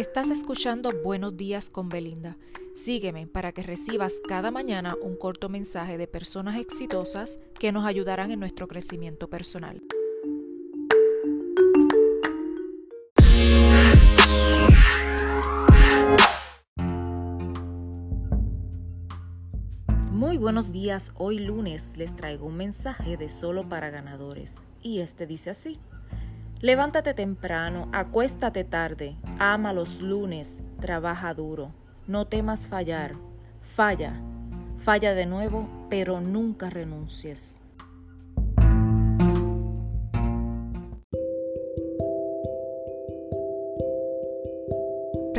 Estás escuchando Buenos días con Belinda. Sígueme para que recibas cada mañana un corto mensaje de personas exitosas que nos ayudarán en nuestro crecimiento personal. Muy buenos días, hoy lunes les traigo un mensaje de solo para ganadores y este dice así. Levántate temprano, acuéstate tarde, ama los lunes, trabaja duro, no temas fallar, falla, falla de nuevo, pero nunca renuncies.